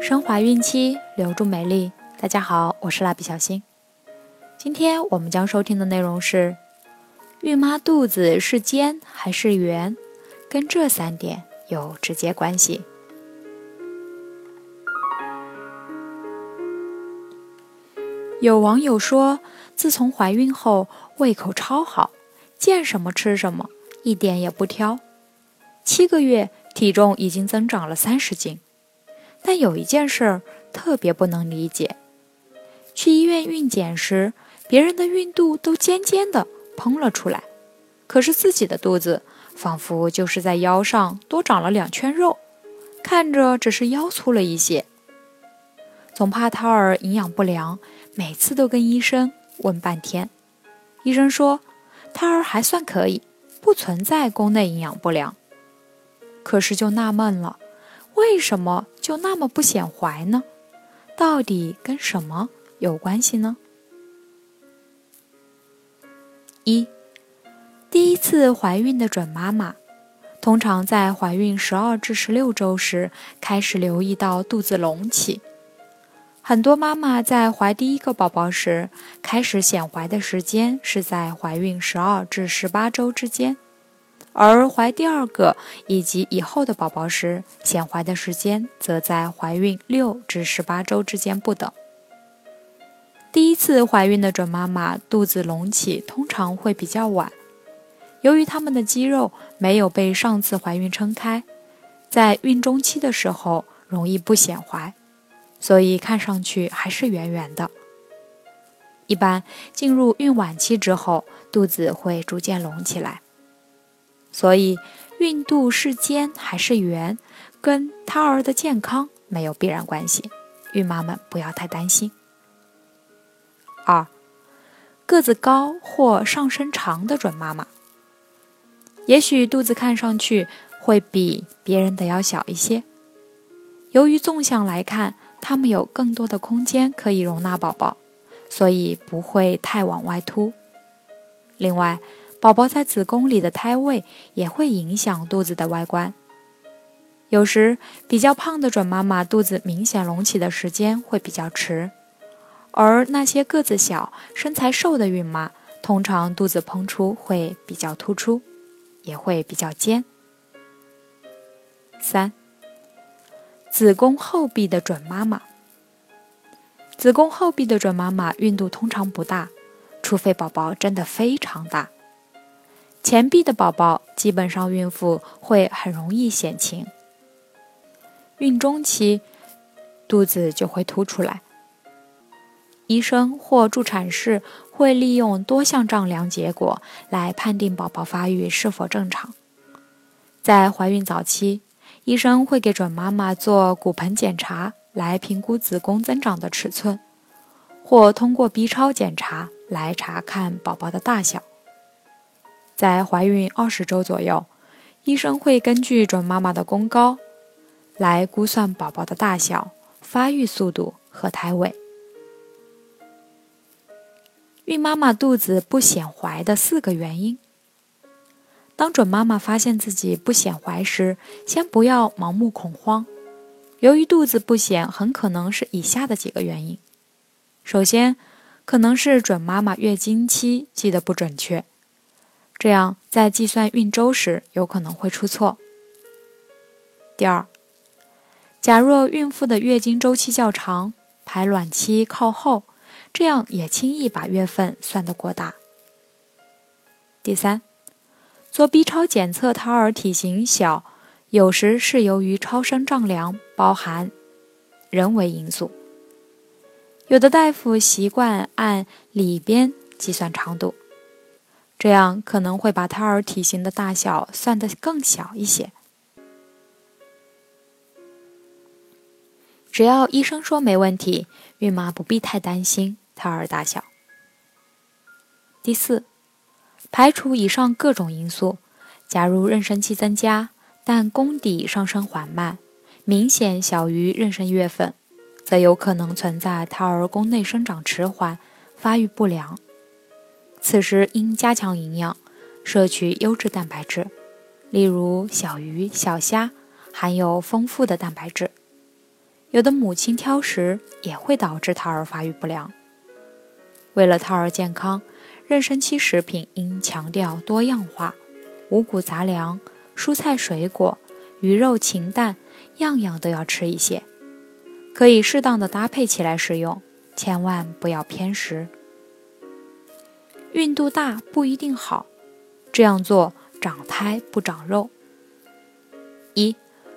升华孕期，留住美丽。大家好，我是蜡笔小新。今天我们将收听的内容是：孕妈肚子是尖还是圆？跟这三点有直接关系。有网友说，自从怀孕后，胃口超好，见什么吃什么，一点也不挑。七个月，体重已经增长了三十斤。但有一件事儿特别不能理解：去医院孕检时，别人的孕肚都尖尖的膨了出来，可是自己的肚子仿佛就是在腰上多长了两圈肉，看着只是腰粗了一些。总怕胎儿营养不良，每次都跟医生问半天。医生说胎儿还算可以，不存在宫内营养不良。可是就纳闷了，为什么就那么不显怀呢？到底跟什么有关系呢？一，第一次怀孕的准妈妈，通常在怀孕十二至十六周时开始留意到肚子隆起。很多妈妈在怀第一个宝宝时，开始显怀的时间是在怀孕十二至十八周之间，而怀第二个以及以后的宝宝时，显怀的时间则在怀孕六至十八周之间不等。第一次怀孕的准妈妈肚子隆起通常会比较晚，由于她们的肌肉没有被上次怀孕撑开，在孕中期的时候容易不显怀，所以看上去还是圆圆的。一般进入孕晚期之后，肚子会逐渐隆起来。所以孕肚是尖还是圆，跟胎儿的健康没有必然关系，孕妈们不要太担心。二，个子高或上身长的准妈妈，也许肚子看上去会比别人的要小一些。由于纵向来看，它们有更多的空间可以容纳宝宝，所以不会太往外凸。另外，宝宝在子宫里的胎位也会影响肚子的外观。有时比较胖的准妈妈肚子明显隆起的时间会比较迟。而那些个子小、身材瘦的孕妈，通常肚子膨出会比较突出，也会比较尖。三、子宫后壁的准妈妈，子宫后壁的准妈妈孕肚通常不大，除非宝宝真的非常大。前壁的宝宝，基本上孕妇会很容易显情。孕中期，肚子就会凸出来。医生或助产士会利用多项丈量结果来判定宝宝发育是否正常。在怀孕早期，医生会给准妈妈做骨盆检查来评估子宫增长的尺寸，或通过 B 超检查来查看宝宝的大小。在怀孕二十周左右，医生会根据准妈妈的宫高来估算宝宝的大小、发育速度和胎位。孕妈妈肚子不显怀的四个原因。当准妈妈发现自己不显怀时，先不要盲目恐慌。由于肚子不显，很可能是以下的几个原因：首先，可能是准妈妈月经期记得不准确，这样在计算孕周时有可能会出错。第二，假若孕妇的月经周期较长，排卵期靠后。这样也轻易把月份算得过大。第三，做 B 超检测胎儿体型小，有时是由于超声丈量包含人为因素。有的大夫习惯按里边计算长度，这样可能会把胎儿体型的大小算得更小一些。只要医生说没问题。孕妈不必太担心胎儿大小。第四，排除以上各种因素，假如妊娠期增加，但宫底上升缓慢，明显小于妊娠月份，则有可能存在胎儿宫内生长迟缓、发育不良。此时应加强营养，摄取优质蛋白质，例如小鱼、小虾，含有丰富的蛋白质。有的母亲挑食也会导致胎儿发育不良。为了胎儿健康，妊娠期食品应强调多样化，五谷杂粮、蔬菜水果、鱼肉禽蛋，样样都要吃一些，可以适当的搭配起来食用，千万不要偏食。孕肚大不一定好，这样做长胎不长肉。一，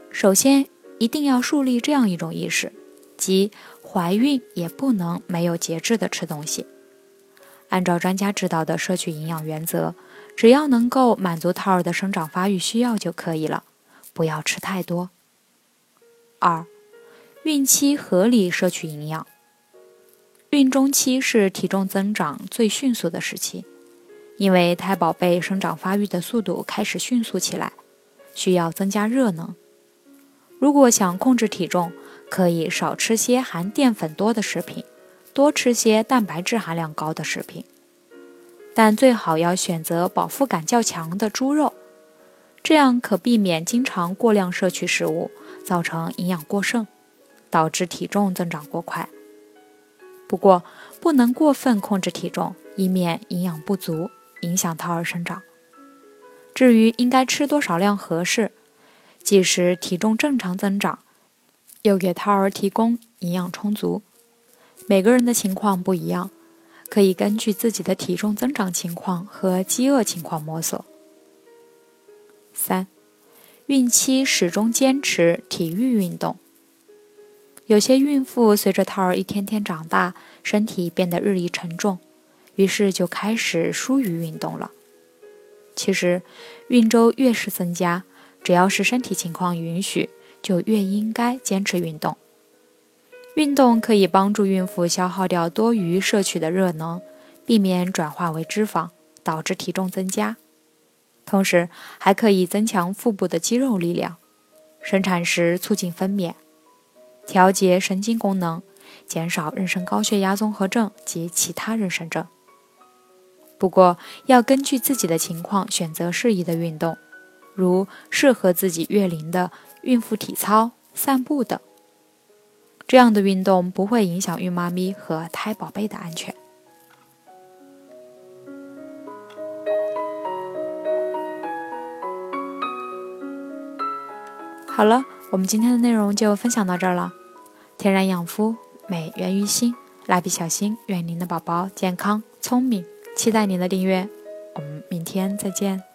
首先一定要树立这样一种意识，即怀孕也不能没有节制的吃东西。按照专家指导的摄取营养原则，只要能够满足胎儿的生长发育需要就可以了，不要吃太多。二，孕期合理摄取营养。孕中期是体重增长最迅速的时期，因为胎宝贝生长发育的速度开始迅速起来，需要增加热能。如果想控制体重，可以少吃些含淀粉多的食品，多吃些蛋白质含量高的食品，但最好要选择饱腹感较强的猪肉，这样可避免经常过量摄取食物，造成营养过剩，导致体重增长过快。不过，不能过分控制体重，以免营养不足，影响胎儿生长。至于应该吃多少量合适，即使体重正常增长，又给胎儿提供营养充足。每个人的情况不一样，可以根据自己的体重增长情况和饥饿情况摸索。三，孕期始终坚持体育运动。有些孕妇随着胎儿一天天长大，身体变得日益沉重，于是就开始疏于运动了。其实，孕周越是增加，只要是身体情况允许，就越应该坚持运动。运动可以帮助孕妇消耗掉多余摄取的热能，避免转化为脂肪，导致体重增加。同时，还可以增强腹部的肌肉力量，生产时促进分娩。调节神经功能，减少妊娠高血压综合症及其他妊娠症。不过，要根据自己的情况选择适宜的运动，如适合自己月龄的孕妇体操、散步等。这样的运动不会影响孕妈咪和胎宝贝的安全。好了，我们今天的内容就分享到这儿了。天然养肤，美源于心。蜡笔小新，愿您的宝宝健康聪明。期待您的订阅，我们明天再见。